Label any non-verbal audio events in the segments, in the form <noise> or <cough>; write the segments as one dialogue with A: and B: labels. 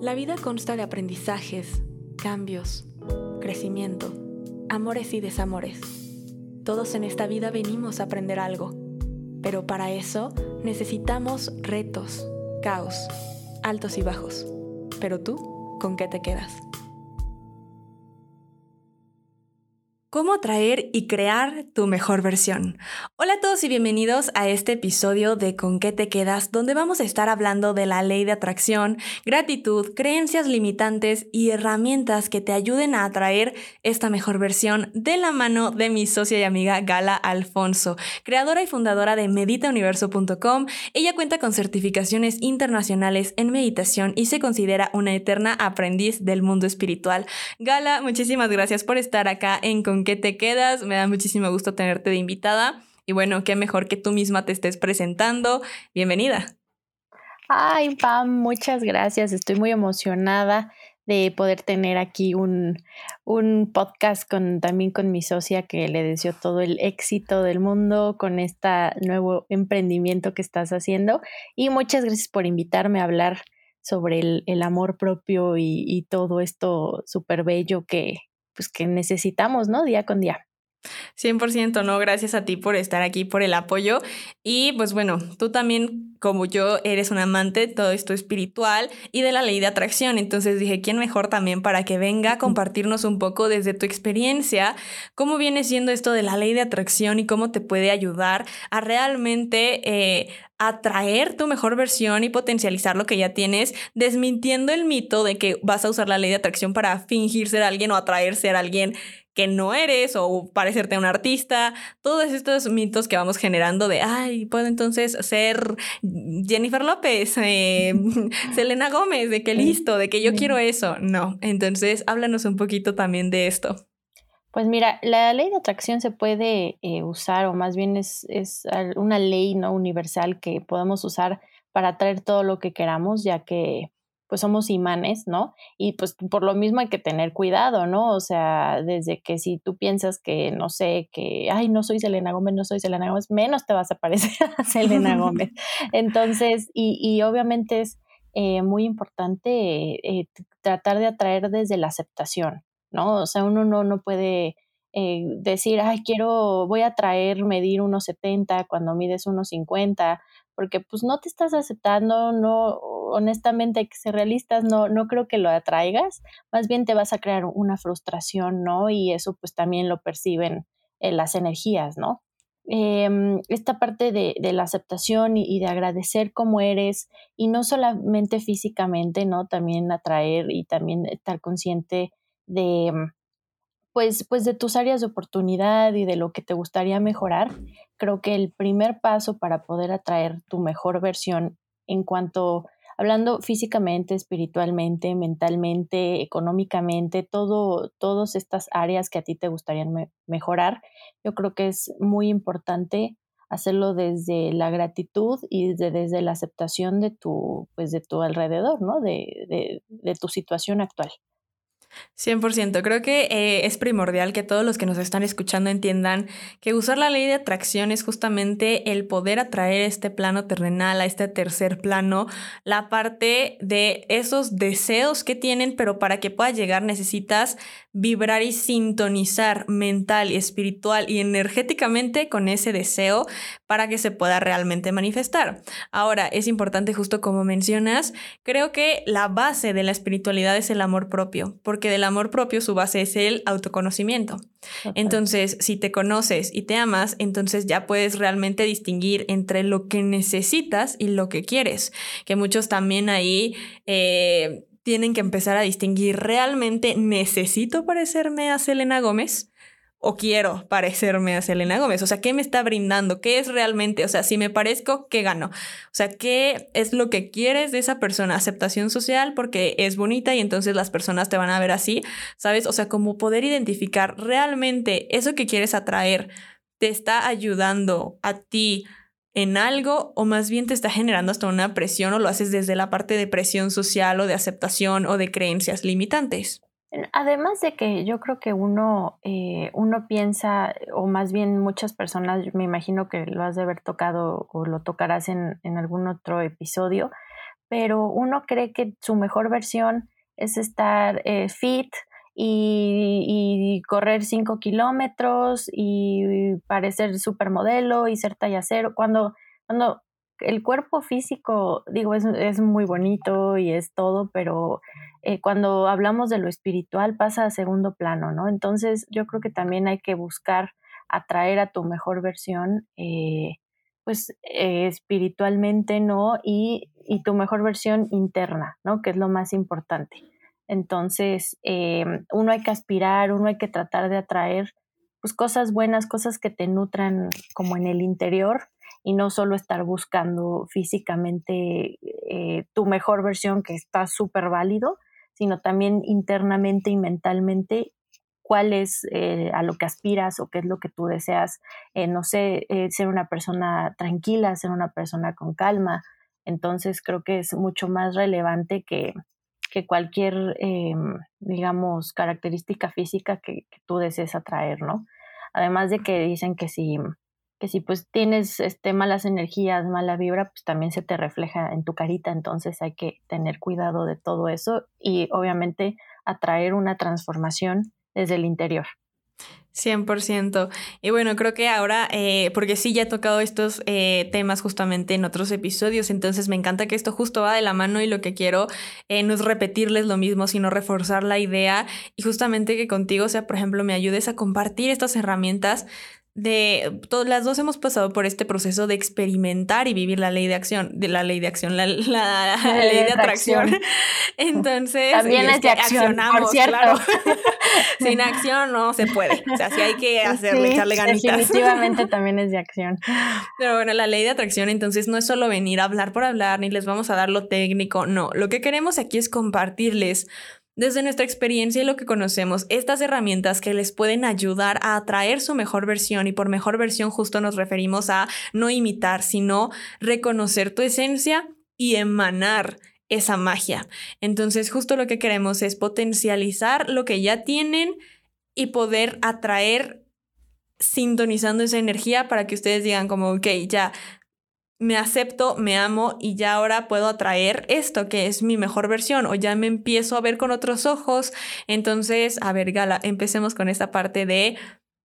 A: La vida consta de aprendizajes, cambios, crecimiento, amores y desamores. Todos en esta vida venimos a aprender algo, pero para eso necesitamos retos, caos, altos y bajos. Pero tú, ¿con qué te quedas? ¿Cómo atraer y crear tu mejor versión? Hola a todos y bienvenidos a este episodio de Con qué te quedas, donde vamos a estar hablando de la ley de atracción, gratitud, creencias limitantes y herramientas que te ayuden a atraer esta mejor versión de la mano de mi socia y amiga Gala Alfonso, creadora y fundadora de meditauniverso.com. Ella cuenta con certificaciones internacionales en meditación y se considera una eterna aprendiz del mundo espiritual. Gala, muchísimas gracias por estar acá en Con qué te quedas. Me da muchísimo gusto tenerte de invitada. Y bueno, qué mejor que tú misma te estés presentando. Bienvenida.
B: Ay, Pam, muchas gracias. Estoy muy emocionada de poder tener aquí un, un, podcast con, también con mi socia que le deseo todo el éxito del mundo con este nuevo emprendimiento que estás haciendo. Y muchas gracias por invitarme a hablar sobre el, el amor propio y, y todo esto súper bello que, pues que necesitamos, ¿no? Día con día.
A: 100%, no, gracias a ti por estar aquí, por el apoyo. Y pues bueno, tú también, como yo, eres un amante de todo esto espiritual y de la ley de atracción. Entonces dije, ¿quién mejor también para que venga a compartirnos un poco desde tu experiencia cómo viene siendo esto de la ley de atracción y cómo te puede ayudar a realmente eh, atraer tu mejor versión y potencializar lo que ya tienes, desmintiendo el mito de que vas a usar la ley de atracción para fingir ser alguien o atraer ser alguien que no eres o parecerte a un artista, todos estos mitos que vamos generando de, ay, puedo entonces ser Jennifer López, eh, <laughs> Selena Gómez, de que listo, de que yo quiero eso. No, entonces háblanos un poquito también de esto.
B: Pues mira, la ley de atracción se puede eh, usar, o más bien es, es, una ley no universal que podemos usar para atraer todo lo que queramos, ya que pues somos imanes, ¿no? Y pues por lo mismo hay que tener cuidado, ¿no? O sea, desde que si tú piensas que, no sé, que, ay, no soy Selena Gómez, no soy Selena Gómez, menos te vas a parecer <laughs> a Selena Gómez. <laughs> Entonces, y, y obviamente es eh, muy importante eh, tratar de atraer desde la aceptación, ¿no? O sea, uno no, no puede eh, decir, ay, quiero, voy a traer, medir unos 70 cuando mides unos 50, porque pues no te estás aceptando, no, honestamente hay que ser realistas, no, no creo que lo atraigas, más bien te vas a crear una frustración, ¿no? Y eso pues también lo perciben eh, las energías, ¿no? Em, esta parte de, de la aceptación y, y, de agradecer cómo eres y no solamente físicamente, ¿no? También atraer y también estar consciente de, pues, pues de tus áreas de oportunidad y de lo que te gustaría mejorar, creo que el primer paso para poder atraer tu mejor versión en cuanto, hablando físicamente, espiritualmente, mentalmente, económicamente, todo, todas estas áreas que a ti te gustaría mejorar, yo creo que es muy importante hacerlo desde la gratitud y desde, desde la aceptación de tu, pues de tu alrededor, ¿no? De, de, de tu situación actual.
A: 100%. Creo que eh, es primordial que todos los que nos están escuchando entiendan que usar la ley de atracción es justamente el poder atraer este plano terrenal, a este tercer plano, la parte de esos deseos que tienen, pero para que pueda llegar necesitas vibrar y sintonizar mental espiritual y energéticamente con ese deseo para que se pueda realmente manifestar. Ahora, es importante, justo como mencionas, creo que la base de la espiritualidad es el amor propio, porque del amor propio su base es el autoconocimiento. Entonces, si te conoces y te amas, entonces ya puedes realmente distinguir entre lo que necesitas y lo que quieres, que muchos también ahí... Eh, tienen que empezar a distinguir, ¿realmente necesito parecerme a Selena Gómez? ¿O quiero parecerme a Selena Gómez? O sea, ¿qué me está brindando? ¿Qué es realmente? O sea, si me parezco, ¿qué gano? O sea, ¿qué es lo que quieres de esa persona? Aceptación social porque es bonita y entonces las personas te van a ver así, ¿sabes? O sea, como poder identificar realmente eso que quieres atraer te está ayudando a ti en algo o más bien te está generando hasta una presión o lo haces desde la parte de presión social o de aceptación o de creencias limitantes.
B: Además de que yo creo que uno, eh, uno piensa, o más bien muchas personas, me imagino que lo has de haber tocado o lo tocarás en, algún otro episodio, pero uno cree que su mejor versión es estar eh, fit y, correr 5 kilómetros y parecer supermodelo y ser talla cero, cuando, cuando el cuerpo físico, digo, es, es muy bonito y es todo, pero eh, cuando hablamos de lo espiritual pasa a segundo plano, ¿no? Entonces yo creo que también hay que buscar atraer a tu mejor versión, eh, pues eh, espiritualmente, ¿no? Y, y, tu mejor versión interna, ¿no? Que es lo más importante. Entonces, uno hay que aspirar, uno hay que tratar de atraer pues cosas buenas, cosas que te nutran como en el interior y no solo estar buscando físicamente eh, tu mejor versión que está súper válido, sino también internamente y mentalmente cuál es eh, a lo que aspiras o qué es lo que tú deseas. Eh, no sé, ser una persona tranquila, ser una persona con calma. Entonces creo que es mucho más relevante que, que cualquier, digamos, característica física que, que, tú desees atraer, ¿no? Además de que dicen que si que si pues tienes este, malas energías, mala vibra, pues también se te refleja en tu carita, entonces hay que tener cuidado de todo eso y obviamente atraer una transformación desde el interior.
A: 100%. Y bueno, creo que ahora, eh, porque sí, ya he tocado estos eh, temas justamente en otros episodios, entonces me encanta que esto justo va de la mano y lo que quiero eh, no es repetirles lo mismo, sino reforzar la idea y justamente que contigo, o sea, por ejemplo, me ayudes a compartir estas herramientas de todas las dos hemos pasado por este proceso de experimentar y vivir la ley de acción, de la ley de acción, la, la, ley de atracción. <laughs> Entonces,
B: también es de acción, por cierto. <laughs>
A: Sin acción no se puede. O sea, sí hay que hacerle, echarle ganitas.
B: Definitivamente también es de acción. <laughs>
A: Pero bueno, la ley de atracción entonces no es solo venir a hablar por hablar, ni les vamos a dar lo técnico, no. Lo que queremos aquí es compartirles desde nuestra experiencia y lo que conocemos, estas herramientas que les pueden ayudar a atraer su mejor versión y por mejor versión justo nos referimos a no imitar, sino reconocer tu esencia y emanar esa magia. Entonces justo lo que queremos es potencializar lo que ya tienen y poder atraer sintonizando esa energía para que ustedes digan como, ok, ya me acepto, me amo y ya ahora puedo atraer esto que es mi mejor versión o ya me empiezo a ver con otros ojos. Entonces, a ver, Gala, empecemos con esta parte de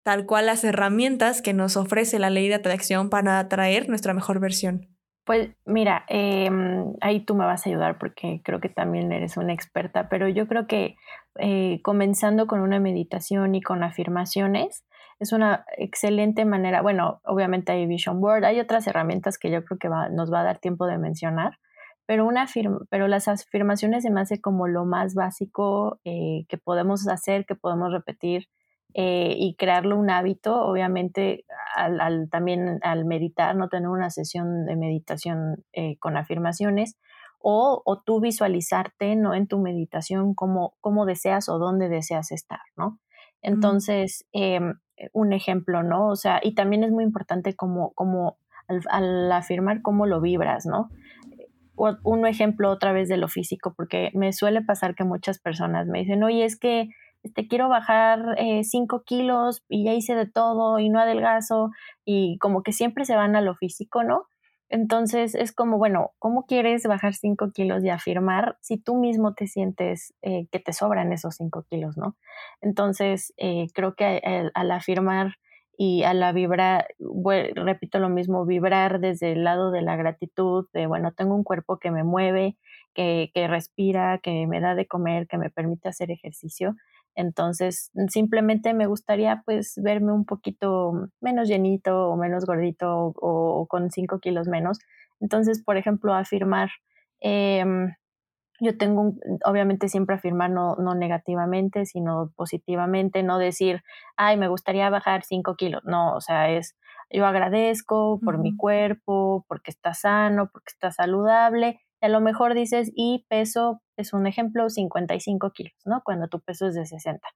A: tal cual las herramientas que nos ofrece la ley de atracción para atraer nuestra mejor versión.
B: Pues mira, em, ahí tú me vas a ayudar porque creo que también eres una experta, pero yo creo que eh, comenzando con una meditación y con afirmaciones, es una excelente manera, bueno, obviamente hay Vision Board, hay otras herramientas que yo creo que nos va a dar tiempo de mencionar, pero, una pero las afirmaciones se me hace como lo más básico eh, que podemos hacer, que podemos repetir eh, y crearlo un hábito, obviamente al, también al meditar, no tener una sesión de meditación eh, con afirmaciones, o, o, tú visualizarte ¿no? en tu meditación cómo, cómo deseas o dónde deseas estar, ¿no? Entonces, em, un ejemplo, ¿no? O sea, y también es muy importante como, como al, afirmar cómo lo vibras, ¿no? un ejemplo otra vez de lo físico, porque me suele pasar que muchas personas me dicen, oye, es que te este, quiero bajar 5 eh, kilos y ya hice de todo y no adelgazo y como que siempre se van a lo físico, ¿no? Entonces es como, bueno, ¿cómo quieres bajar 5 kilos y afirmar si tú mismo te sientes eh, que te sobran esos 5 kilos, ¿no? Entonces eh, creo que al, afirmar y a la vibrar, repito lo mismo, vibrar desde el lado de la gratitud, de, bueno, tengo un cuerpo que me mueve, que, que respira, que me da de comer, que me permite hacer ejercicio. Entonces, simplemente me gustaría pues verme un poquito menos llenito o menos gordito o, con 5 kilos menos. Entonces, por ejemplo, afirmar, em, yo tengo, obviamente siempre afirmar no, no negativamente, sino positivamente, no decir, ay, me gustaría bajar 5 kilos. No, o sea, es, yo agradezco por mi cuerpo, porque está sano, porque está saludable a lo mejor dices, y peso, es un ejemplo, 55 kilos, ¿no? Cuando tu peso es de 60.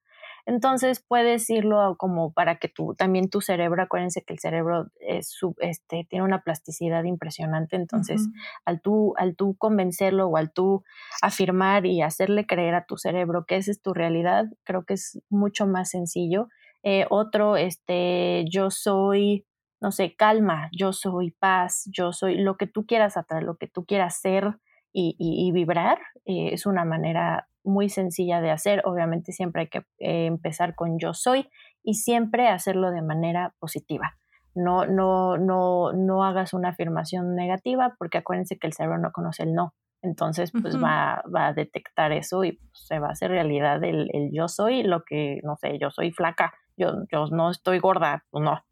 B: Entonces puedes irlo como para que tú, también tu cerebro, acuérdense que el cerebro es este, tiene una plasticidad impresionante, entonces al, tú, al tú convencerlo o al tú afirmar y hacerle creer a tu cerebro que esa es tu realidad, creo que es mucho más sencillo. Eh, otro, este, yo soy no sé, calma, yo soy paz, yo soy lo que tú quieras atraer, lo que tú quieras ser, y, vibrar. Eh, es una manera muy sencilla de hacer. Obviamente siempre hay que eh, empezar con yo soy y siempre hacerlo de manera positiva. No, no, no, no hagas una afirmación negativa porque acuérdense que el cerebro no conoce el no. Entonces, pues va, va, a detectar eso y pues, se va a hacer realidad el, el, yo soy lo que, no sé, yo soy flaca, yo, yo no estoy gorda, pues no.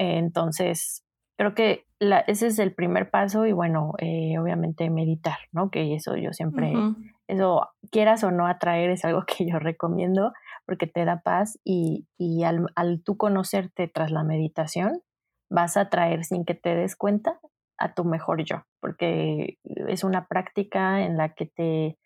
B: Entonces, creo que la, ese es el primer paso y bueno, eh, obviamente meditar, ¿no? Que eso yo siempre, eso quieras o no atraer es algo <laughs> que yo recomiendo porque te da paz y, y al, al tú conocerte tras la meditación, vas a atraer sin que te des cuenta a tu mejor yo, porque es una práctica en la que te,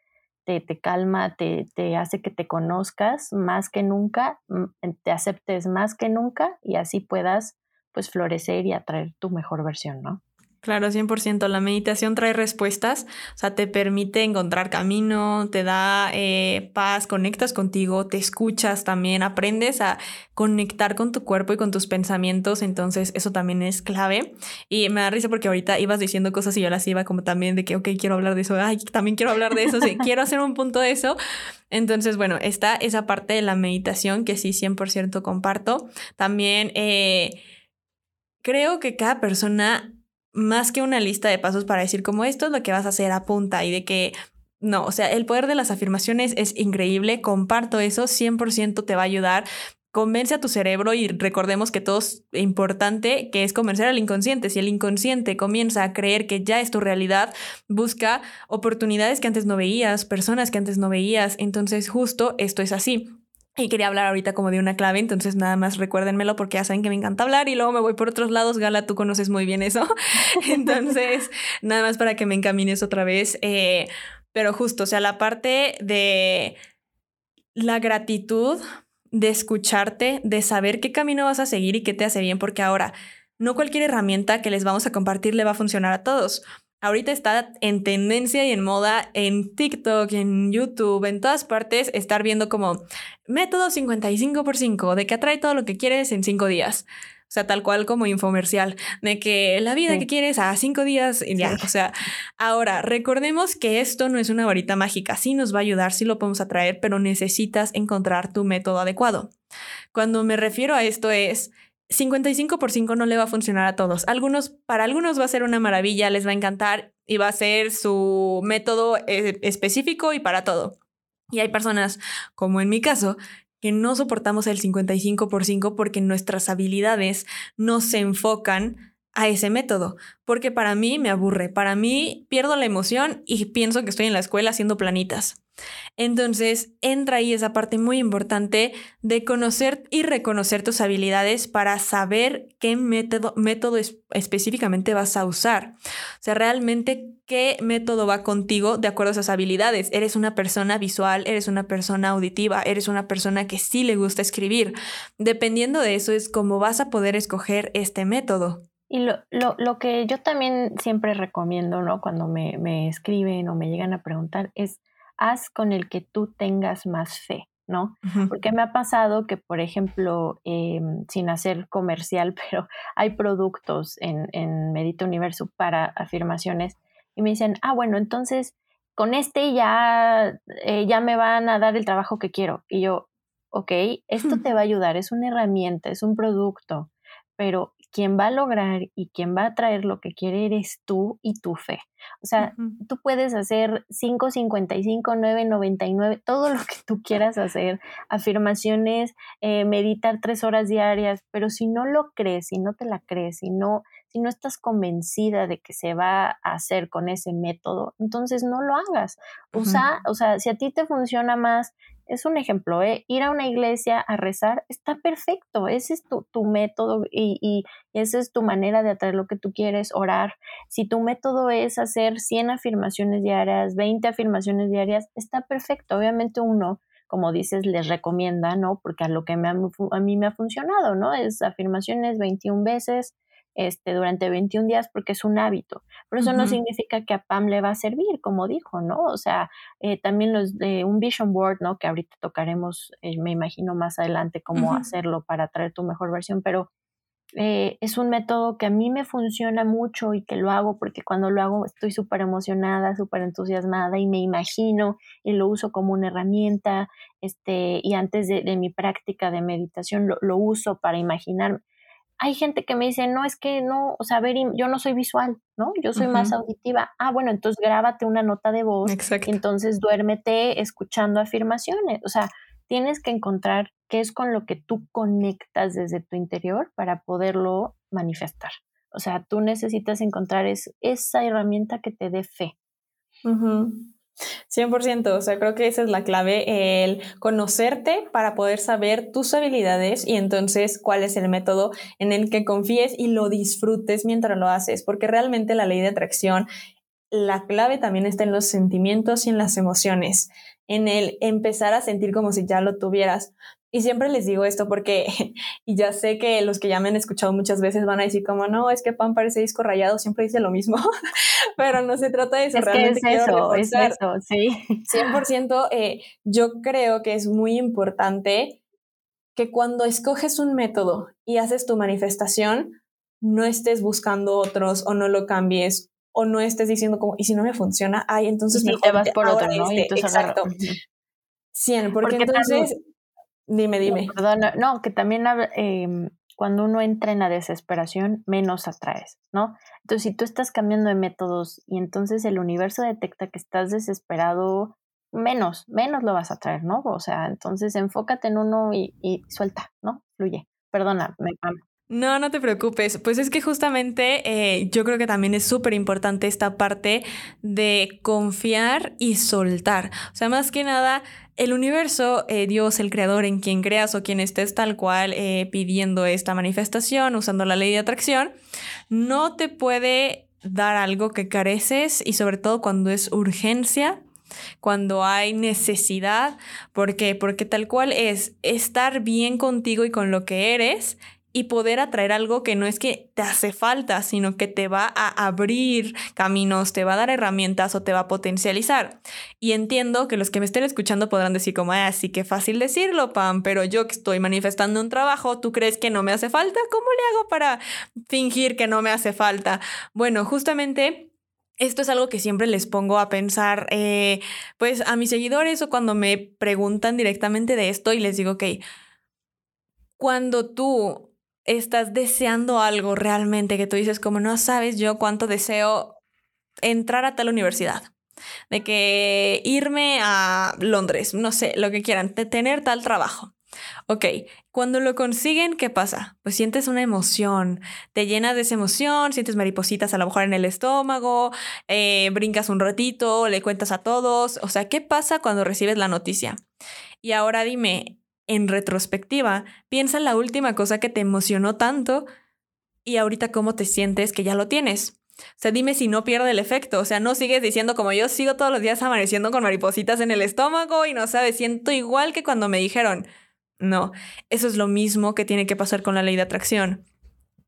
B: te, te calma, te, te, hace que te conozcas más que nunca, mm, te aceptes más que nunca y así puedas pues florecer y atraer tu mejor versión, ¿no?
A: Claro, 100%. La meditación trae respuestas, o sea, te permite encontrar camino, te da eh, paz, conectas contigo, te escuchas también, aprendes a conectar con tu cuerpo y con tus pensamientos, entonces eso también es clave. Y me da risa porque ahorita ibas diciendo cosas y yo las iba como también de que, ok, quiero hablar de eso, ay, también quiero hablar de eso, sí, <laughs> quiero hacer un punto de eso. Entonces, bueno, está esa parte de la meditación que sí, 100% comparto. También... Eh, creo que cada persona más que una lista de pasos para decir como esto es lo que vas a hacer, apunta y de que no, o sea, el poder de las afirmaciones es increíble, comparto eso, 100% te va a ayudar. Convence a tu cerebro y recordemos que todo es importante, que es convencer al inconsciente. Si el inconsciente comienza a creer que ya es tu realidad, busca oportunidades que antes no veías, personas que antes no veías. Entonces justo esto es así. Y quería hablar ahorita como de una clave, entonces nada más recuérdenmelo porque ya saben que me encanta hablar y luego me voy por otros lados. Gala, tú conoces muy bien eso. <laughs> entonces, nada más para que me encamines otra vez. Eh, pero justo, o sea, la parte de la gratitud, de escucharte, de saber qué camino vas a seguir y qué te hace bien, porque ahora no cualquier herramienta que les vamos a compartir le va a funcionar a todos ahorita está en tendencia y en moda en TikTok, en YouTube, en todas partes, estar viendo como método 55 por 5, de que atrae todo lo que quieres en 5 días. O sea, tal cual como infomercial, de que la vida que quieres a cinco días, y ya. O sea, ahora recordemos que esto no es una varita mágica. Sí nos va a ayudar, sí lo podemos atraer, pero necesitas encontrar tu método adecuado. Cuando me refiero a esto es, 55 por 5 no le va a funcionar a todos. Algunos, para algunos va a ser una maravilla, les va a encantar y va a ser su método eh, específico y para todo. Y hay personas, como en mi caso, que no soportamos el 55 por 5 porque nuestras habilidades no se enfocan a ese método, porque para mí me aburre, para mí pierdo la emoción y pienso que estoy en la escuela haciendo planitas. Entonces entra ahí esa parte muy importante de conocer y reconocer tus habilidades para saber qué método, método específicamente vas a usar. O sea, realmente qué método va contigo de acuerdo a esas habilidades. Eres una persona visual, eres una persona auditiva, eres una persona que sí le gusta escribir. Dependiendo de eso es cómo vas a poder escoger este método.
B: Y lo, lo, lo, que yo también siempre recomiendo, ¿no? Cuando me, me, escriben o me llegan a preguntar es, haz con el que tú tengas más fe, ¿no? Porque me ha pasado que, por ejemplo, em, sin hacer comercial, <laughs> pero hay productos en, en Medita Universo para afirmaciones y me dicen, ah, bueno, entonces con este ya, eh, ya me van a dar el trabajo que quiero. Y yo, ok, esto te va a ayudar, es una herramienta, es un producto, pero quien va a lograr y quien va a traer lo que quiere eres tú y tu fe. O sea, tú puedes hacer 5, 55, 9, 99, todo lo que tú quieras hacer, afirmaciones, eh, meditar tres horas diarias, pero si no lo crees, si no te la crees, si no, si no estás convencida de que se va a hacer con ese método, entonces no lo hagas. Usa, o sea, si a ti te funciona más es un ejemplo, ¿eh? ir a una iglesia a rezar está perfecto, ese es tu, tu método y, y, esa es tu manera de atraer lo que tú quieres, orar. Si tu método es hacer 100 afirmaciones diarias, 20 afirmaciones diarias, está perfecto. Obviamente uno, como dices, les recomienda, ¿no? Porque a lo que me a mí me ha funcionado, ¿no? Es afirmaciones 21 veces, este, durante 21 días porque es un hábito. Pero eso no significa que a Pam le va a servir, como dijo, ¿no? O sea, eh, también los de un vision board, ¿no? Que ahorita tocaremos, eh, me imagino más adelante cómo hacerlo para traer tu mejor versión, pero eh, es un método que a mí me funciona mucho y que lo hago porque cuando lo hago estoy súper emocionada, súper entusiasmada y me imagino y lo uso como una herramienta. Este, y antes de, mi práctica de meditación lo, uso para imaginar. Hay gente que me dice, no, es que no, o sea, ver, yo no soy visual, ¿no? Yo soy más auditiva. Ah, bueno, entonces grábate una nota de voz. Exacto. Y entonces duérmete escuchando afirmaciones. O sea, tienes que encontrar qué es con lo que tú conectas desde tu interior para poderlo manifestar. O sea, tú necesitas encontrar esa herramienta que te dé fe.
A: 100%, o sea, creo que esa es la clave, el conocerte para poder saber tus habilidades y entonces cuál es el método en el que confíes y lo disfrutes mientras lo haces, porque realmente la ley de atracción, la clave también está en los sentimientos y en las emociones en el empezar a sentir como si ya lo tuvieras. Y siempre les digo esto porque, <laughs> y ya sé que los que ya me han escuchado muchas veces van a decir como, no, es que Pan parece disco rayado, siempre dice lo mismo, <laughs> pero no se trata de eso.
B: Es realmente que es eso, es eso, sí.
A: 100%, eh, yo creo que es muy importante que cuando escoges un método y haces tu manifestación, no estés buscando otros o no lo cambies o no estés diciendo como, y si no me funciona, ay, entonces
B: me te vas por otro, ¿no?
A: Este, exacto. 100, porque, entonces, dime, dime.
B: Perdona, no, que también eh, cuando uno entra en la desesperación, menos atraes, ¿no? Entonces, si tú estás cambiando de métodos y entonces el universo detecta que estás desesperado, menos, menos lo vas a traer, ¿no? O sea, entonces enfócate en uno y, y suelta, ¿no? Fluye. Perdona, me,
A: no, no te preocupes. Pues es que justamente eh, yo creo que también es súper importante esta parte de confiar y soltar. O sea, más que nada, el universo, eh, Dios, el creador en quien creas o quien estés tal cual eh, pidiendo esta manifestación, usando la ley de atracción, no te puede dar algo que careces y sobre todo cuando es urgencia cuando hay necesidad. ¿Por qué? Porque tal cual es estar bien contigo y con lo que eres y poder atraer algo que no es que te hace falta, sino que te va a abrir caminos, te va a dar herramientas o te va a potencializar. Y entiendo que los que me estén escuchando podrán decir como, así que fácil decirlo, Pam, pero yo que estoy manifestando un trabajo, ¿tú crees que no me hace falta? ¿Cómo le hago para fingir que no me hace falta? Bueno, justamente... Esto es algo que siempre les pongo a pensar, eh, pues a mis seguidores o cuando me preguntan directamente de esto y les digo, ok, cuando tú estás deseando algo realmente que tú dices como no sabes yo cuánto deseo entrar a tal universidad, de que irme a Londres, no sé, lo que quieran, tener tal trabajo. Ok, cuando lo consiguen, ¿qué pasa? Pues sientes una emoción, te llenas de esa emoción, sientes maripositas a lo mejor en el estómago, eh, brincas un ratito, le cuentas a todos, o sea, ¿qué pasa cuando recibes la noticia? Y ahora dime, en retrospectiva, piensa la última cosa que te emocionó tanto y ahorita cómo te sientes que ya lo tienes. O sea, dime si no pierde el efecto. O sea, no sigues diciendo como yo sigo todos los días amaneciendo con maripositas en el estómago y no sabes, siento igual que cuando me dijeron. No, eso es lo mismo que tiene que pasar con la ley de atracción.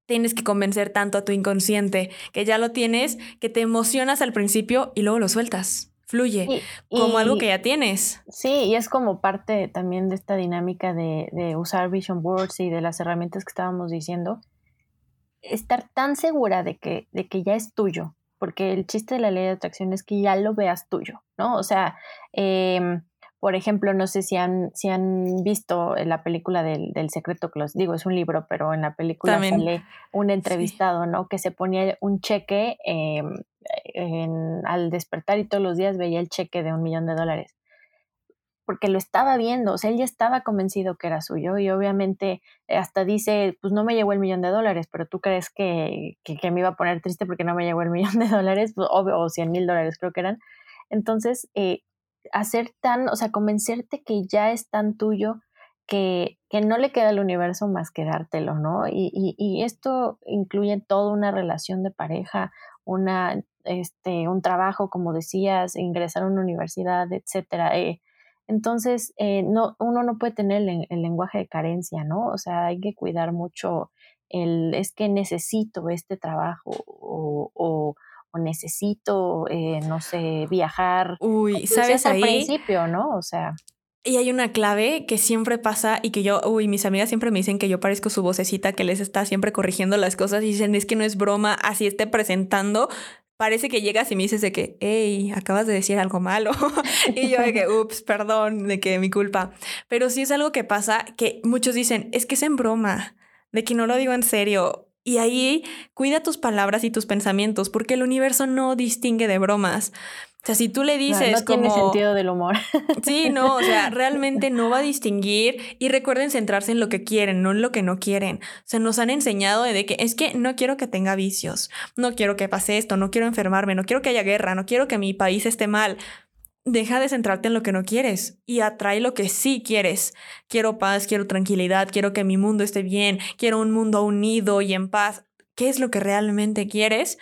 A: Tienes que convencer tanto a tu inconsciente que ya lo tienes, que te emocionas al principio y luego lo sueltas fluye como algo que ya tienes.
B: Sí, y es como parte también de esta dinámica de, de, usar Vision Boards y de las herramientas que estábamos diciendo. Estar tan segura de que, de que ya es tuyo, porque el chiste de la ley de atracción es que ya lo veas tuyo, ¿no? O sea, eh, por ejemplo, no sé si han, si han visto la película del, del, secreto que los digo, es un libro, pero en la película sale un entrevistado, ¿no? Que se ponía un cheque al despertar y todos los días veía el cheque de un millón de dólares. Porque lo estaba viendo, o sea, él ya estaba convencido que era suyo y obviamente hasta dice, pues no me llegó el millón de dólares, pero tú crees que, que, me iba a poner triste porque no me llegó el <laughs> millón de dólares, pues, o, o 100 mil dólares creo que eran. Entonces, eh, hacer tan, o sea, convencerte que ya es tan tuyo que, que no le queda al universo más que dártelo, ¿no? Y, y, y, esto incluye toda una relación de pareja, una, este, un trabajo, como decías, ingresar a una universidad, etcétera. Eh, entonces, eh, no, uno no puede tener el, el, lenguaje de carencia, ¿no? O sea, hay que cuidar mucho el, es que necesito este trabajo o, o necesito, eh, no sé, viajar.
A: Uy, ¿sabes
B: al principio, ¿no? O sea.
A: Y hay una clave que siempre pasa y que yo, uy, mis amigas siempre me dicen que yo parezco su vocecita que les está siempre corrigiendo las cosas y dicen, es que no es broma, así esté presentando, parece que llegas y me dices de que, hey, acabas de decir algo malo. <laughs> y yo de que, ups, perdón, de que mi culpa. Pero sí es algo que pasa que muchos dicen, es que es en broma, de que no lo digo en serio. Y ahí cuida tus palabras y tus pensamientos, porque el universo no distingue de bromas. O sea, si tú le dices
B: no, no tiene sentido del humor. <laughs>
A: Sí, no, o sea, realmente no va a distinguir y recuerden centrarse en lo que quieren, no en lo que no quieren. O sea, nos han enseñado de que es que no quiero que tenga vicios, no quiero que pase esto, no quiero enfermarme, no quiero que haya guerra, no quiero que mi país esté mal. Deja de centrarte en lo que no quieres y atrae lo que sí quieres. Quiero paz, quiero tranquilidad, quiero que mi mundo esté bien, quiero un mundo unido y en paz. ¿Qué es lo que realmente quieres?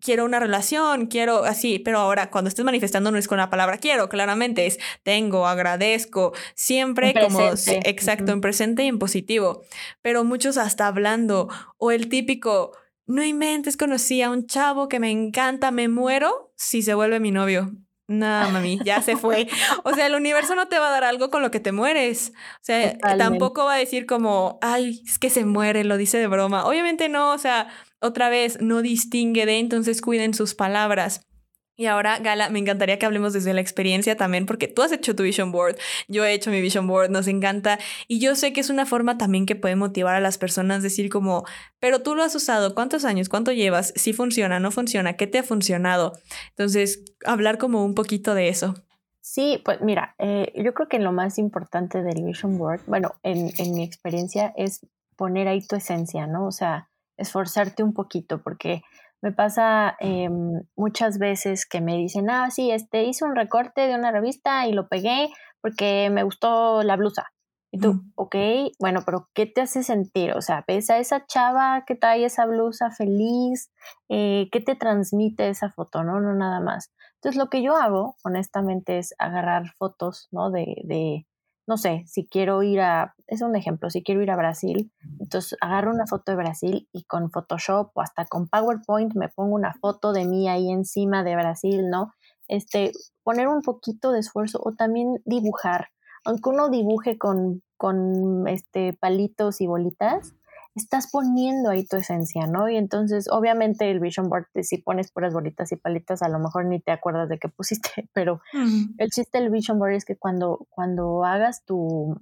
A: Quiero una relación, quiero así, pero ahora cuando estés manifestando no es con la palabra quiero, claramente es tengo, agradezco, siempre como exacto, en presente y en positivo, pero muchos hasta hablando o el típico no inventes, conocí a un chavo que me encanta, me muero si se vuelve mi novio. No, mami, ya se fue. O sea, el universo no te va a dar algo con lo que te mueres. O sea, tampoco va a decir como, ay, es que se muere, lo dice de broma. Obviamente no, o sea, otra vez no distingue de, entonces cuiden sus palabras. Y ahora, Gala, me encantaría que hablemos desde la experiencia también, porque tú has hecho tu vision board, yo he hecho mi vision board, nos encanta. Y yo sé que es una forma también que puede motivar a las personas, decir como, pero tú lo has usado, ¿cuántos años? ¿Cuánto llevas? Si funciona, no funciona, ¿qué te ha funcionado? Entonces, hablar como un poquito de eso.
B: Sí, pues mira, eh, yo creo que lo más importante del vision board, bueno, en, en mi experiencia es poner ahí tu esencia, ¿no? O sea, esforzarte un poquito, porque me pasa em, muchas veces que me dicen, ah, sí, este, hice un recorte de una revista y lo pegué porque me gustó la blusa. Y tú, ok, bueno, pero ¿qué te hace sentir? O sea, ¿ves a esa chava que trae esa blusa feliz? Eh, ¿Qué te transmite esa foto? No, no, nada más. Entonces, lo que yo hago, honestamente, es agarrar fotos, ¿no? De, de, no sé, si quiero ir a, es un ejemplo, si quiero ir a Brasil, entonces agarro una foto de Brasil y con Photoshop o hasta con PowerPoint me pongo una foto de mí ahí encima de Brasil, ¿no? Este, poner un poquito de esfuerzo o también dibujar. Aunque uno dibuje con, con este, palitos y bolitas, estás poniendo ahí tu esencia, ¿no? Y entonces, obviamente, el vision board, si pones puras bolitas y palitas, a lo mejor ni te acuerdas de qué pusiste, <laughs> pero el chiste del vision board es que cuando, cuando hagas tu,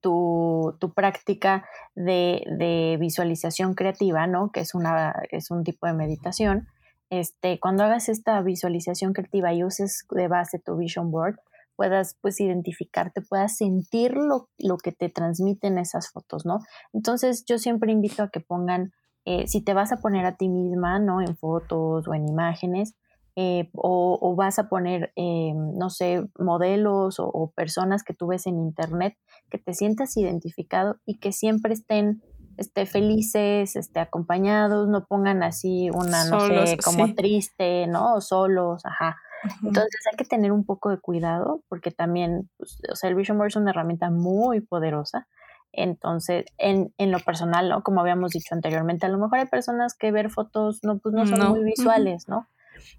B: tu, tu práctica de, de, visualización creativa, ¿no? Que es, una, es un tipo de meditación, este, cuando hagas esta visualización creativa y uses de base tu vision board, puedas pues identificarte, puedas sentir lo, que te transmiten esas fotos, ¿no? Entonces yo siempre invito a que pongan, eh, si te vas a poner a ti misma, ¿no? En fotos o en imágenes, eh, o, vas a poner, eh, no sé, modelos o, personas que tú ves en internet, que te sientas identificado y que siempre estén este, felices, este, acompañados, no pongan así una, no sé, como triste, ¿no? O solos, ajá. Entonces hay que tener un poco de cuidado porque también, pues, o sea, el Vision Board es una herramienta muy poderosa. Entonces, en, en, lo personal, ¿no? Como habíamos dicho anteriormente, a lo mejor hay personas que ver fotos no, pues no son muy visuales, ¿no?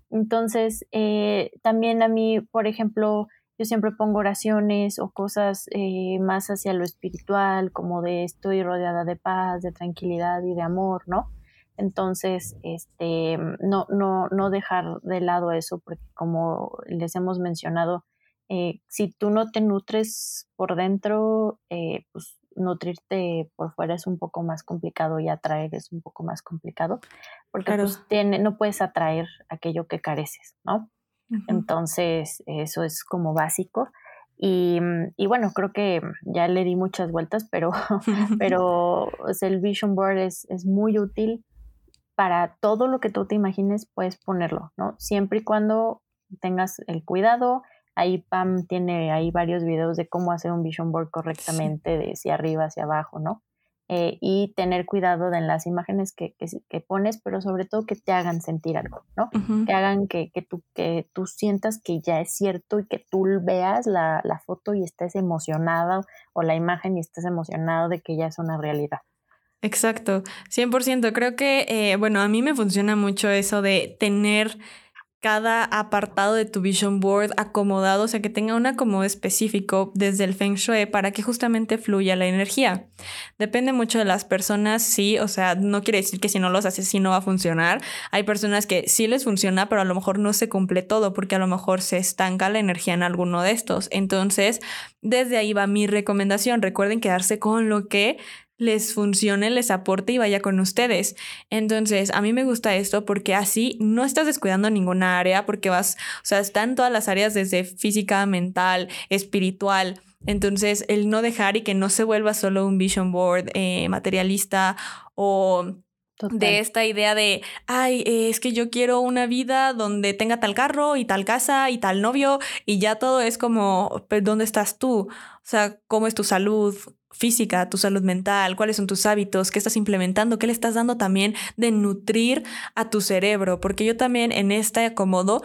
B: Entonces, eh, también a mí, por ejemplo, yo siempre pongo oraciones o cosas eh, más hacia lo espiritual, como de estoy rodeada de paz, de tranquilidad y de amor, ¿no? Entonces, este, no, no, no dejar de lado eso, porque como les hemos mencionado, eh, si tú no te nutres por dentro, eh, pues nutrirte por fuera es un poco más complicado y atraer es un poco más complicado, porque pues, tiene, no puedes atraer aquello que careces, ¿no? Entonces, eso es como básico. Y, y, bueno, creo que ya le di muchas vueltas, pero, <laughs> <laughs> pero el Vision Board es, es muy útil para todo lo que tú te imagines puedes ponerlo, ¿no? Siempre y cuando tengas el cuidado. Ahí Pam tiene ahí varios videos de cómo hacer un vision board correctamente, de hacia arriba, hacia abajo, ¿no? Eh, y tener cuidado de las imágenes que, que, pones, pero sobre todo que te hagan sentir algo, ¿no? Que hagan que, que, tú, que tú sientas que ya es cierto y que tú veas la, la foto y estés emocionada o la imagen y estés emocionado de que ya es una realidad.
A: Exacto, 100%. Creo que, eh, bueno, a mí me funciona mucho eso de tener cada apartado de tu vision board acomodado, o sea, que tenga un acomodo específico desde el feng shui para que justamente fluya la energía. Depende mucho de las personas, sí, o sea, no quiere decir que si no los haces, sí no va a funcionar. Hay personas que sí les funciona, pero a lo mejor no se cumple todo porque a lo mejor se estanca la energía en alguno de estos. Entonces, desde ahí va mi recomendación. Recuerden quedarse con lo que les funcione, les aporte y vaya con ustedes. Entonces, a mí me gusta esto porque así no estás descuidando ninguna área porque vas, o sea, están todas las áreas desde física, mental, espiritual. Entonces, el no dejar y que no se vuelva solo un vision board eh, materialista o de esta idea de, ay, es que yo quiero una vida donde tenga tal carro y tal casa y tal novio y ya todo es como, ¿dónde estás tú? O sea, ¿cómo es tu salud? Física, tu salud mental, cuáles son tus hábitos, qué estás implementando, qué le estás dando también de nutrir a tu cerebro, porque yo también en este acomodo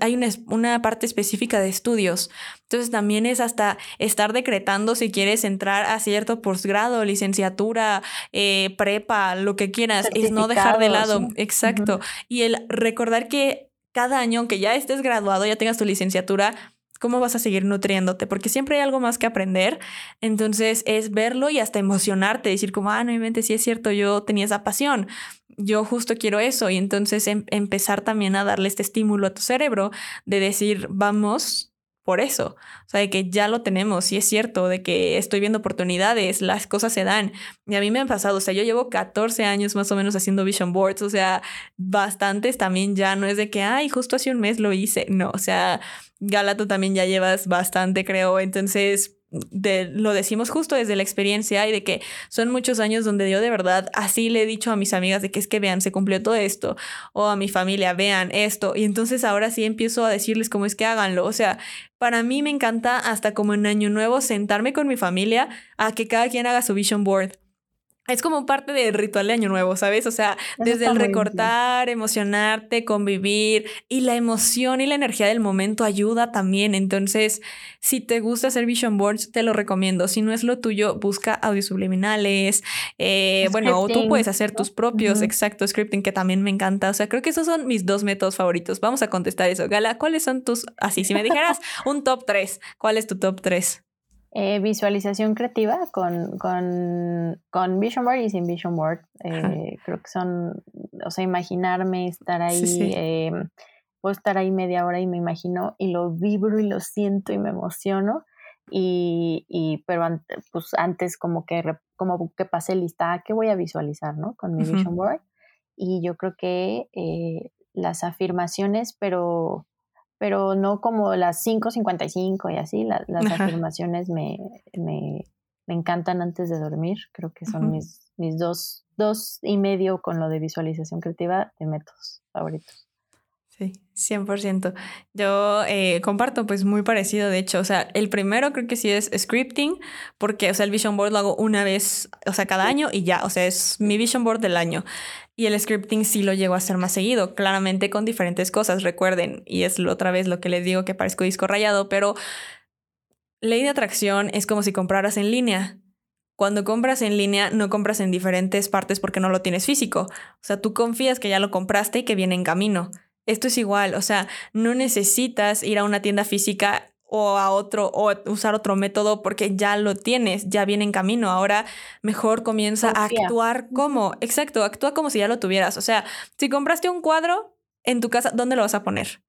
A: hay una, una, parte específica de estudios. Entonces también es hasta estar decretando si quieres entrar a cierto posgrado, licenciatura, eh, prepa, lo que quieras, es no dejar de lado. Exacto. Y el recordar que cada año, aunque ya estés graduado, ya tengas tu licenciatura, ¿Cómo vas a seguir nutriéndote? Porque siempre hay algo más que aprender. Entonces es verlo y hasta emocionarte, decir como, ah, no, mi mente sí es cierto, yo tenía esa pasión, yo justo quiero eso. Y entonces em, empezar también a darle este estímulo a tu cerebro de decir, vamos por eso. O sea, de que ya lo tenemos y es cierto, de que estoy viendo oportunidades, las cosas se dan. Y a mí me han pasado, o sea, yo llevo 14 años más o menos haciendo vision boards, o sea, bastantes también ya, no es de que, ay, justo hace un mes lo hice, no, o sea, Galato también ya llevas bastante, creo. Entonces, de, lo decimos justo desde la experiencia y de que son muchos años donde yo de verdad así le he dicho a mis amigas de que es que vean, se cumplió todo esto, o a mi familia, vean esto, y entonces ahora sí empiezo a decirles cómo es que háganlo, o sea, para mí me encanta hasta como en Año Nuevo sentarme con mi familia a que cada quien haga su vision board es como parte del ritual de Año Nuevo, ¿sabes? O sea, desde el recortar, emocionarte, convivir y la emoción y la energía del momento ayuda también. Entonces, si te gusta hacer vision boards, te lo recomiendo. Si no es lo tuyo, busca audios subliminales. Eh, bueno, o tú puedes hacer tus propios, exacto, scripting, que también me encanta. O sea, creo que esos son mis dos métodos favoritos. Vamos a contestar eso. Gala, ¿cuáles son tus, así, si me dijeras un top 3, ¿cuál es tu top 3?
B: Eh, visualización creativa con, con, con, Vision Board y sin Vision Board. Eh, creo que son, o sea, imaginarme estar ahí, em, puedo estar ahí media hora y me imagino y lo vibro y lo siento y me emociono. Y, y pero pues antes como que, como que pasé lista, ah, ¿qué voy a visualizar, no? Con mi Vision Board. Y yo creo que eh, las afirmaciones, pero pero no como las 5.55 y así, las afirmaciones me, me, me, encantan antes de dormir, creo que son mis, mis dos, dos y medio con lo de visualización creativa de métodos favoritos.
A: Sí, 100%. Yo eh, comparto pues muy parecido, de hecho, o sea, el primero creo que sí es scripting, porque, o sea, el vision board lo hago una vez, o sea, cada año y ya, o sea, es mi vision board del año. Y el scripting sí lo llego a hacer más seguido, claramente con diferentes cosas, recuerden, y es otra vez lo que les digo que parezco disco rayado, pero ley de atracción es como si compraras en línea. Cuando compras en línea, no compras en diferentes partes porque no lo tienes físico. O sea, tú confías que ya lo compraste y que viene en camino. Esto es igual, o sea, no necesitas ir a una tienda física o a otro o usar otro método porque ya lo tienes, ya viene en camino. Ahora mejor comienza a actuar como, exacto, actúa como si ya lo tuvieras. O sea, si compraste un cuadro en tu casa, ¿dónde lo vas a poner?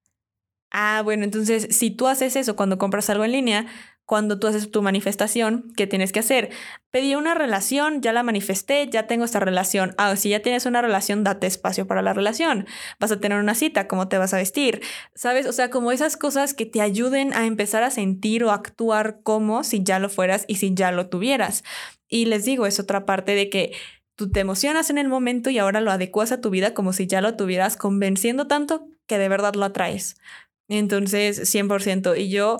A: Ah, bueno, entonces si tú haces eso cuando compras algo en línea, cuando tú haces tu manifestación, ¿qué tienes que hacer? Pedí una relación, ya la manifesté, ya tengo esta relación. Ah, si ya tienes una relación, date espacio para la relación. Vas a tener una cita, ¿cómo te vas a vestir? ¿Sabes? O sea, como esas cosas que te ayuden a empezar a sentir o actuar como si ya lo fueras y si ya lo tuvieras. Y les digo, es otra parte de que tú te emocionas en el momento y ahora lo adecuas a tu vida como si ya lo tuvieras, convenciendo tanto que de verdad lo atraes. Entonces, 100%. Y yo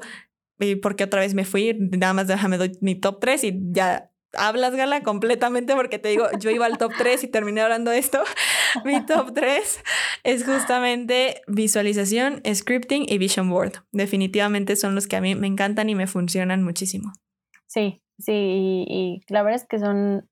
A: porque otra vez me fui, nada más déjame doy mi top 3 y ya hablas, Gala, completamente porque te digo, yo iba al top 3 y terminé hablando de esto. <laughs> mi top 3 es justamente visualización, scripting y vision board. Definitivamente son los que a mí me encantan y me funcionan muchísimo.
B: Sí, sí, y, la verdad es que son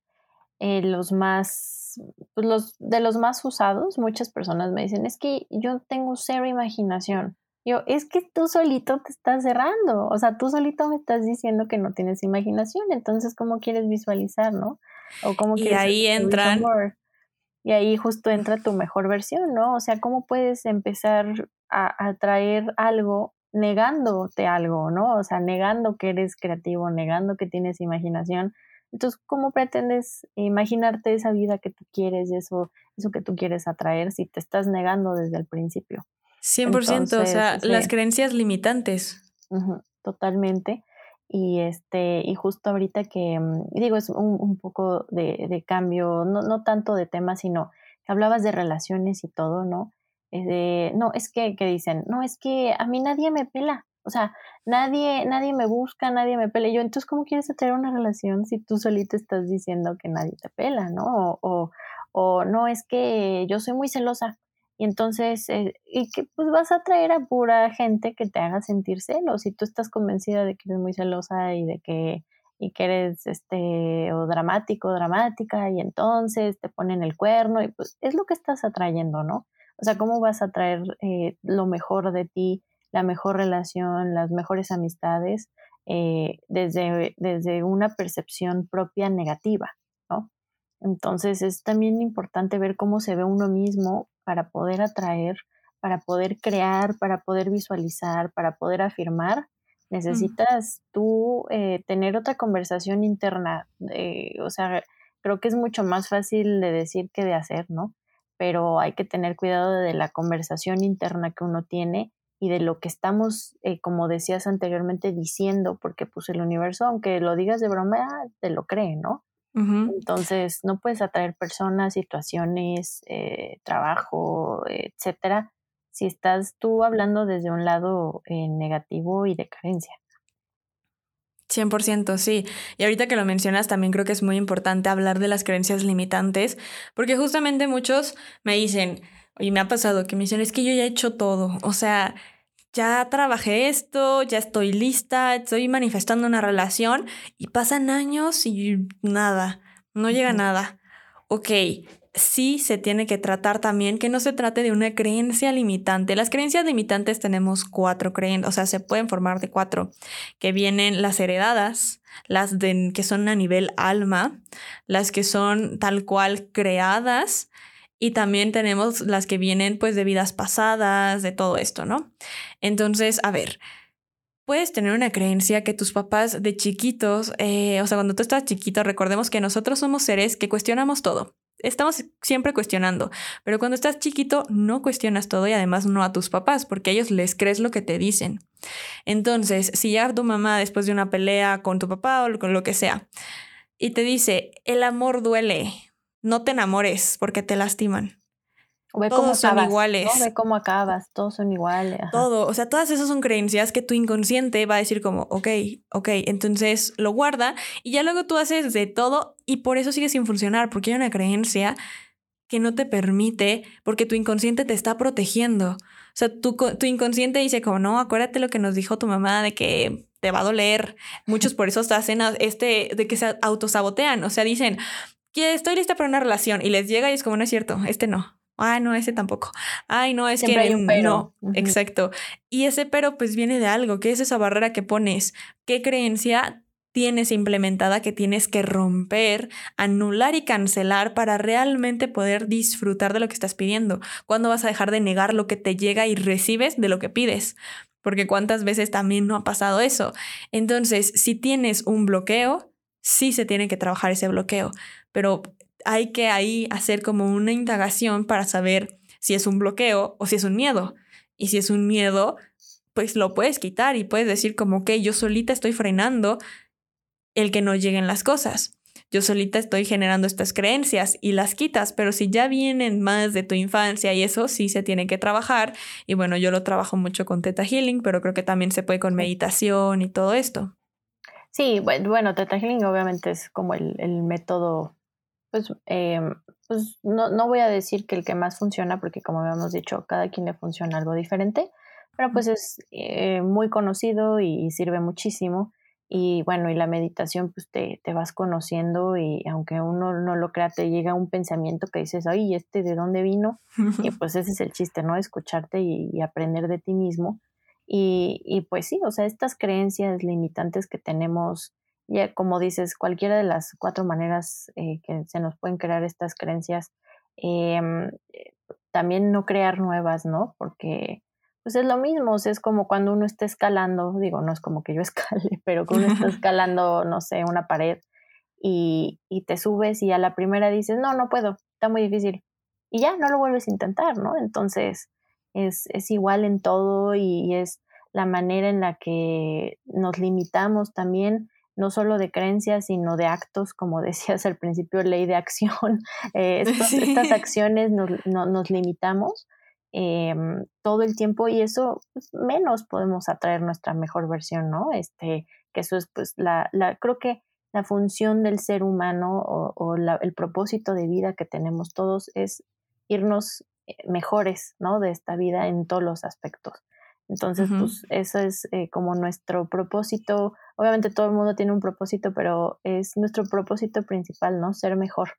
B: eh, los más, pues, los, de los más usados, muchas personas me dicen, es que yo tengo cero imaginación. Yo, es que tú solito te estás cerrando, o sea, tú solito me estás diciendo que no tienes imaginación, entonces, ¿cómo quieres visualizar, no?
A: O cómo y ahí entran...
B: Y ahí justo entra tu mejor versión, ¿no? O sea, ¿cómo puedes empezar a, a traer algo negándote algo, ¿no? O sea, negando que eres creativo, negando que tienes imaginación. Entonces, ¿cómo pretendes imaginarte esa vida que tú quieres eso, eso que tú quieres atraer si te estás negando desde el principio?
A: 100%, o sea, las creencias limitantes.
B: totalmente. Y este, y justo ahorita que mm, digo, es un, un poco de, de, cambio, no, no tanto de tema, sino que hablabas de relaciones y todo, ¿no? de, no, es que, que dicen, no, es que a mí nadie me pela, o sea, nadie, nadie me busca, nadie me pela. Y yo, entonces, ¿cómo quieres tener una relación si tú solita estás diciendo que nadie te pela, ¿no? O, o, no, es que yo soy muy celosa. Y entonces, eh, y que pues vas a traer a pura gente que te haga sentir celos. Si tú estás convencida de que eres muy celosa y de que, y que eres este, o dramático, dramática, y entonces te ponen el cuerno, y pues es lo que estás atrayendo, ¿no? O sea, ¿cómo vas a traer eh, lo mejor de ti, la mejor relación, las mejores amistades eh, desde, desde una percepción propia negativa. Entonces es también importante ver cómo se ve uno mismo para poder atraer, para poder crear, para poder visualizar, para poder afirmar. Necesitas tú eh, tener otra conversación interna. o sea, creo que es mucho más fácil de decir que de hacer, ¿no? pero hay que tener cuidado de la conversación interna que uno tiene y de lo que estamos, eh, como decías anteriormente, diciendo, porque pues el universo, aunque lo digas de broma, te lo cree, ¿no? Entonces, no puedes atraer personas, situaciones, eh, trabajo, etcétera, si estás tú hablando desde un lado eh, negativo y de carencia.
A: 100%, sí. Y ahorita que lo mencionas, también creo que es muy importante hablar de las creencias limitantes, porque justamente muchos me dicen, y me ha pasado que me dicen, es que yo ya he hecho todo, o sea, ya trabajé esto, ya estoy lista, estoy manifestando una relación y pasan años y nada, no llega nada. Ok, sí se tiene que tratar también que no se trate de una creencia limitante. Las creencias limitantes tenemos cuatro creencias, o sea, se pueden formar de cuatro, que vienen las heredadas, las de, que son a nivel alma, las que son tal cual creadas y también tenemos las que vienen pues de vidas pasadas, de todo esto, ¿no? Entonces, a ver, puedes tener una creencia que tus papás de chiquitos, eh, o sea, cuando tú estás chiquito, recordemos que nosotros somos seres que cuestionamos todo estamos siempre cuestionando, pero cuando estás chiquito no cuestionas todo y además no a tus papás, porque a ellos les crees lo que te dicen. Entonces, si ya tu mamá después de una pelea con tu papá o con lo que sea, y te dice, el amor duele, no te enamores porque te lastiman.
B: todos son iguales. Ve cómo acabas, todos son iguales.
A: Todo, o sea, todas esas son creencias que tu inconsciente va a decir como, ok, ok, entonces lo guarda y ya luego tú haces de todo y por eso sigue sin funcionar, porque hay una creencia que no te permite, porque tu inconsciente te está protegiendo. O sea, tu, tu inconsciente dice como, no, acuérdate lo que nos dijo tu mamá de que te va a doler. Muchos por eso hacen este, de que se autosabotean. O sea, dicen, que estoy lista para una relación y les llega y es como, no es cierto, este no. Ay, no, ese tampoco. Ay, no, es que no. Exacto. Y ese pero pues viene de algo. ¿Qué es esa barrera que pones? ¿Qué creencia tienes implementada que tienes que romper, anular y cancelar para realmente poder disfrutar de lo que estás pidiendo. ¿Cuándo vas a dejar de negar lo que te llega y recibes de lo que pides? Porque cuántas veces también no ha pasado eso. Entonces, si tienes un bloqueo, sí se tiene que trabajar ese bloqueo, pero hay que ahí hacer como una indagación para saber si es un bloqueo o si es un miedo. Y si es un miedo, pues lo puedes quitar y puedes decir como que yo solita estoy frenando el que no lleguen las cosas. Yo solita estoy generando estas creencias y las quitas, pero si ya vienen más de tu infancia y eso sí se tiene que trabajar. Y bueno, yo lo trabajo mucho con Teta Healing, pero creo que también se puede con meditación y todo esto.
B: Sí, bueno, Teta Healing obviamente es como el, método, pues, em, pues no, no, voy a decir que el que más funciona, porque como habíamos dicho, cada quien le funciona algo diferente, pero pues es eh, muy conocido y sirve muchísimo. Y bueno, y la meditación, pues te, te vas conociendo y aunque uno no lo crea, te llega un pensamiento que dices, ay, ¿este de dónde vino? y <laughs> pues ese es el chiste, ¿no? Escucharte y, aprender de ti mismo. Y, y, pues sí, o sea, estas creencias limitantes que tenemos, ya como dices, cualquiera de las cuatro maneras eh, que se nos pueden crear estas creencias, em, también no crear nuevas, ¿no? Porque pues es lo mismo, o sea, es como cuando uno está escalando, digo, no es como que yo <laughs> escale, pero cuando uno está <laughs> escalando, no sé, una pared y, y te subes y a la primera dices, no, no puedo, está muy difícil. Y ya, no lo vuelves a intentar, ¿no? Entonces, es, es igual en todo y, es la manera en la que nos limitamos también, no solo de creencias, sino de actos, como <laughs> decías al principio, ley de acción. <laughs> Eh, <laughs> estas acciones nos, nos limitamos Em, todo el tiempo y eso pues, menos podemos atraer nuestra mejor versión, ¿no? Este, que eso es pues la, la creo que la función del ser humano o, el propósito de vida que tenemos todos es irnos mejores, ¿no? De esta vida en todos los aspectos. Entonces, pues eso es eh, como nuestro propósito. Obviamente todo el mundo tiene un propósito, pero es nuestro propósito principal, ¿no? Ser mejor.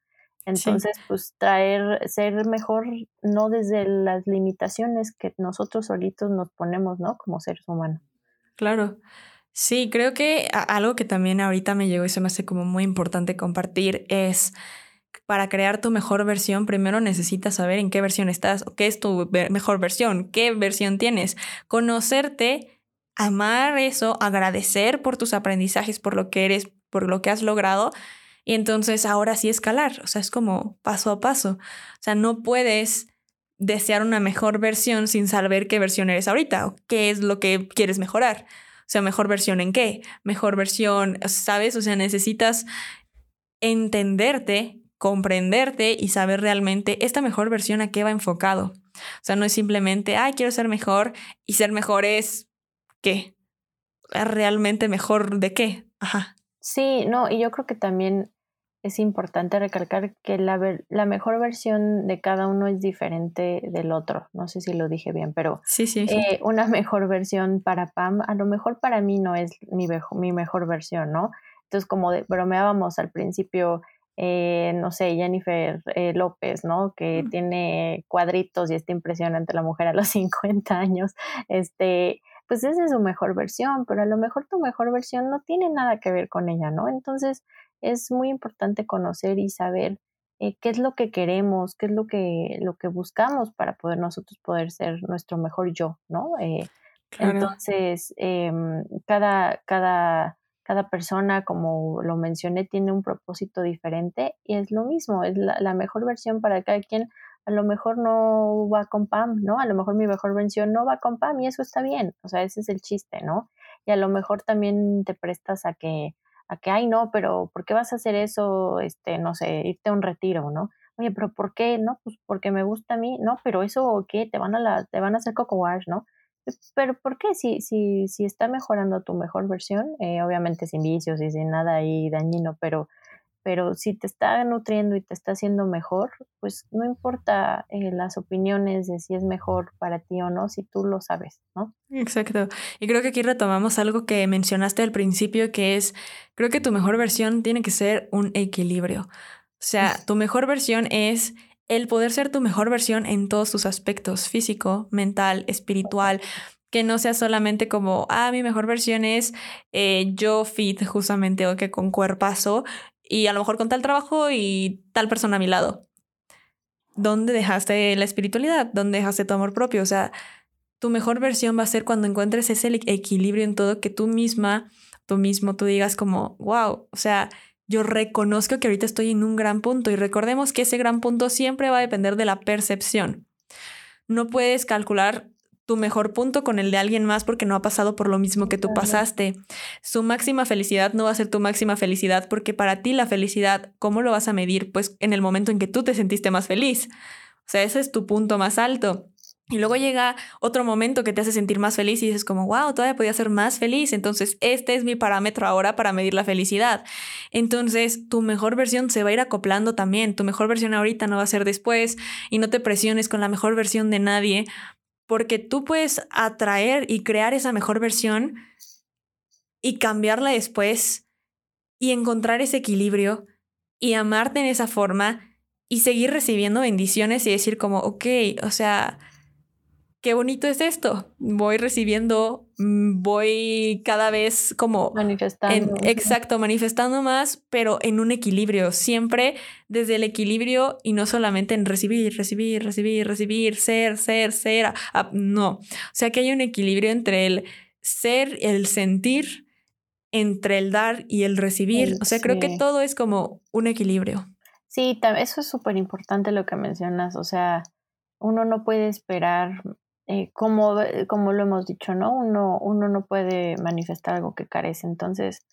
B: Entonces, pues traer, ser mejor, no desde las limitaciones que nosotros solitos nos ponemos, ¿no? Como seres humanos.
A: Claro. Sí, creo que algo que también ahorita me llegó y se me hace como muy importante compartir es para crear tu mejor versión, primero necesitas saber en qué versión estás o qué es tu mejor versión, qué versión tienes, conocerte, amar eso, agradecer por tus aprendizajes, por lo que eres, por lo que has logrado y entonces ahora sí escalar, o sea, es como paso a paso. O sea, no puedes desear una mejor versión sin saber qué versión eres ahorita o qué es lo que quieres mejorar. O sea, mejor versión en qué? Mejor versión, ¿sabes? O sea, necesitas entenderte, comprenderte y saber realmente esta mejor versión a qué va enfocado. O sea, no es simplemente, ay, quiero ser mejor y ser mejor es qué. ¿Realmente mejor de qué? Ajá.
B: Sí, no, y yo creo que también es importante recalcar que la, la mejor versión de cada uno es diferente del otro. No sé si lo dije bien, pero
A: sí, sí,
B: eh, una mejor versión para Pam, a lo mejor para mí no es mi, mi mejor versión, ¿no? Entonces, como bromeábamos al principio, eh, no sé, Jennifer eh, López, ¿no? Que tiene cuadritos y está impresionante la mujer a los <laughs> 50 años. Este, pues esa es su mejor versión, pero a lo mejor tu mejor versión no tiene nada que ver con ella, ¿no? Entonces es muy importante conocer y saber eh, qué es lo que queremos, qué es lo que, lo que buscamos para poder nosotros poder ser nuestro mejor yo, ¿no? Entonces, em, cada, cada, cada persona, como lo mencioné, tiene un propósito diferente y es lo mismo, es la, mejor versión para cada quien a lo mejor no va con Pam, ¿no? A lo mejor mi mejor versión no va con Pam y eso está bien, o sea, ese es el chiste, ¿no? Y a lo mejor también te prestas a que, a que, ay, no, pero ¿por qué vas a hacer eso? Este, no sé, irte a un retiro, ¿no? Oye, pero ¿por qué? No, pues porque me gusta a mí, no, pero eso, ¿qué? Te van a, la, te van a hacer coco wash, ¿no? Pero ¿por qué? Si, si, si está mejorando tu mejor versión, eh, obviamente sin vicios y sin nada ahí dañino, pero pero si te está nutriendo y te está haciendo mejor, pues no importa eh, las opiniones de si es mejor para ti o no, si tú lo sabes, ¿no?
A: Exacto. Y creo que aquí retomamos algo que mencionaste al principio, que es, creo que tu mejor versión tiene que ser un equilibrio. O sea, tu mejor versión es el poder ser tu mejor versión en todos tus aspectos, físico, mental, espiritual, que no sea solamente como, ah, mi mejor versión es eh, yo fit justamente o que con cuerpazo, y a lo mejor con tal trabajo y tal persona a mi lado. ¿Dónde dejaste la espiritualidad? ¿Dónde dejaste tu amor propio? O sea, tu mejor versión va a ser cuando encuentres ese equilibrio en todo que tú misma, tú mismo, tú digas como, wow, o sea, yo reconozco que ahorita estoy en un gran punto y recordemos que ese gran punto siempre va a depender de la percepción. No puedes calcular tu mejor punto con el de alguien más porque no ha pasado por lo mismo que tú pasaste. Su máxima felicidad no va a ser tu máxima felicidad porque para ti la felicidad, ¿cómo lo vas a medir? Pues en el momento en que tú te sentiste más feliz. O sea, ese es tu punto más alto. Y luego llega otro momento que te hace sentir más feliz y dices como, wow, todavía podía ser más feliz. Entonces, este es mi parámetro ahora para medir la felicidad. Entonces, tu mejor versión se va a ir acoplando también. Tu mejor versión ahorita no va a ser después y no te presiones con la mejor versión de nadie porque tú puedes atraer y crear esa mejor versión y cambiarla después y encontrar ese equilibrio y amarte en esa forma y seguir recibiendo bendiciones y decir como, ok, o sea, qué bonito es esto. Voy recibiendo, mm, voy cada vez como...
B: Manifestando.
A: exacto, manifestando más, pero en un equilibrio, siempre desde el equilibrio y no solamente en recibir, recibir, recibir, recibir, ser, ser, ser. no, o sea que hay un equilibrio entre el ser, el sentir, entre el dar y el recibir. o sea, creo que todo es como un equilibrio.
B: Sí, eso es súper importante lo que mencionas. O sea, uno no puede esperar eh, como, eh, como lo hemos dicho, ¿no? Uno, uno no puede manifestar algo que carece. Entonces,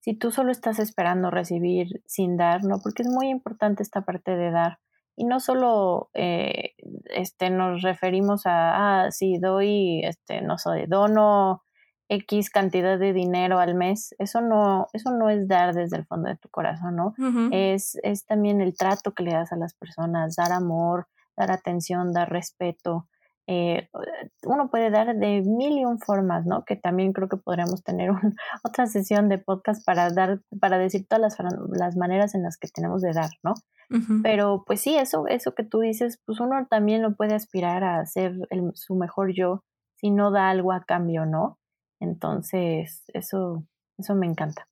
B: si tú solo estás esperando recibir sin dar, ¿no? Porque es muy importante esta parte de dar. Y no solo eh, este, nos referimos a, ah, si doy, este, no sé, dono X cantidad de dinero al mes, eso no, eso no es dar desde el fondo de tu corazón, ¿no? es, es también el trato que le das a las personas, dar amor, dar atención, dar respeto, eh, uno puede dar de mil y un formas, ¿no? Que también creo que podríamos tener <laughs> otra sesión de podcast para dar, para decir todas las, maneras en las que tenemos de dar, ¿no? Pero pues sí, eso, eso que tú dices, pues uno también lo puede aspirar a ser su mejor yo si no da algo a cambio, ¿no? Entonces, eso, eso me encanta.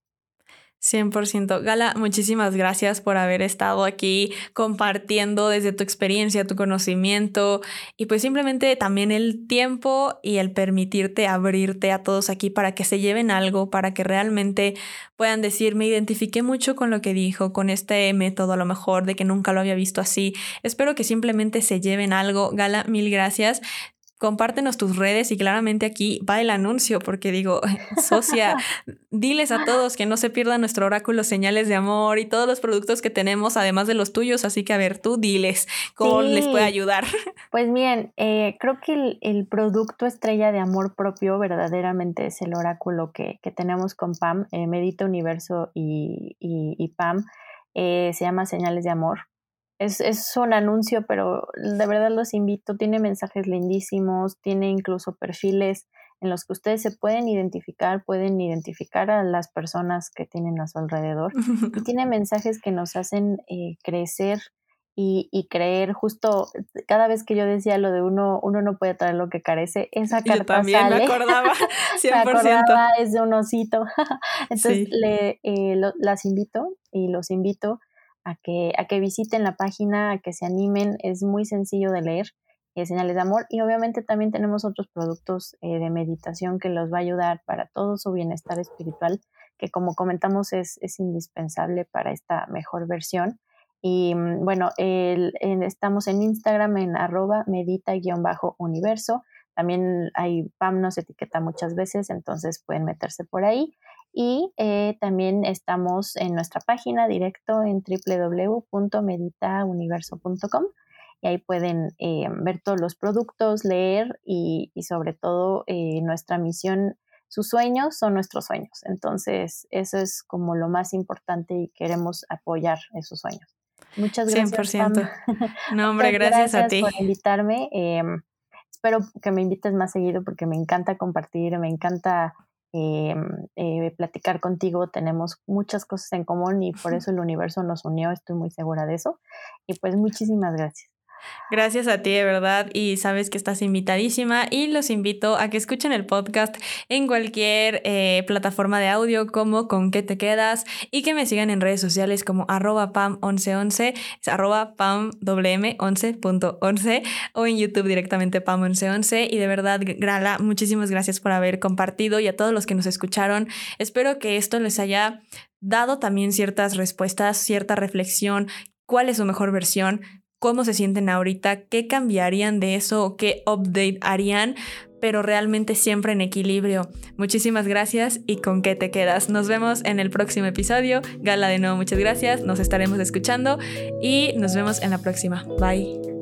A: 100%. Gala, muchísimas gracias por haber estado aquí compartiendo desde tu experiencia, tu conocimiento y pues simplemente también el tiempo y el permitirte abrirte a todos aquí para que se lleven algo, para que realmente puedan decir, me identifiqué mucho con lo que dijo, con este método a lo mejor de que nunca lo había visto así. Espero que simplemente se lleven algo. Gala, mil gracias compártenos tus redes y claramente aquí va el anuncio porque digo, <laughs> socia, diles a todos que no se pierdan nuestro oráculo señales de amor y todos los productos que tenemos, además de los tuyos, así que a ver, tú diles cómo les puede ayudar. <laughs>
B: Pues bien, eh, creo que el, producto estrella de amor propio verdaderamente es el oráculo que, tenemos con Pam, eh, Medita Universo y, y, Pam, eh, se llama Señales de Amor es, es, un anuncio, pero de verdad los invito. Tiene mensajes lindísimos, tiene incluso perfiles en los que ustedes se pueden identificar, pueden identificar a las personas que tienen a su alrededor. Y <laughs> tiene mensajes que nos hacen eh, crecer y, y, creer. Justo cada vez que yo decía lo de uno, uno no puede traer lo que carece, esa carta yo también
A: me acordaba, <laughs> 100%. me
B: acordaba, es de un osito. <laughs> Entonces le, eh, las invito y los invito a que, a que visiten la página, a que se animen, es muy sencillo de leer, señales de amor y obviamente también tenemos otros productos eh, de meditación que los va a ayudar para todo su bienestar espiritual, que como comentamos es, es indispensable para esta mejor versión. Y mm, bueno, el, estamos en Instagram en arroba medita-universo. También hay PAM nos etiqueta muchas veces, entonces pueden meterse por ahí. Y eh, también estamos en nuestra página directo en www.meditauniverso.com y ahí pueden eh, ver todos los productos, leer y, sobre todo eh, nuestra misión. Sus sueños son nuestros sueños. Entonces, eso es como lo más importante y queremos apoyar esos sueños. Muchas gracias. 100%.
A: No, <laughs> hombre, gracias, a ti.
B: por invitarme. Em, espero que me invites más seguido porque me encanta compartir, me encanta eh, eh, platicar contigo. Tenemos muchas cosas en común y por eso el universo nos unió, estoy muy segura de eso. Y pues muchísimas gracias.
A: Gracias a ti, de verdad, y sabes que estás invitadísima y los invito a que escuchen el podcast en cualquier eh, plataforma de audio como con qué te quedas y que me sigan en redes sociales como arroba pam1111, arroba pamwm11.11 o en YouTube directamente pam1111 y de verdad, Grala, muchísimas gracias por haber compartido y a todos los que nos escucharon. Espero que esto les haya dado también ciertas respuestas, cierta reflexión, cuál es su mejor versión, cómo se sienten ahorita, qué cambiarían de eso qué update harían, pero realmente siempre en equilibrio. Muchísimas gracias y con qué te quedas. Nos vemos en el próximo episodio. Gala de nuevo, muchas gracias. Nos estaremos escuchando y nos vemos en la próxima. Bye.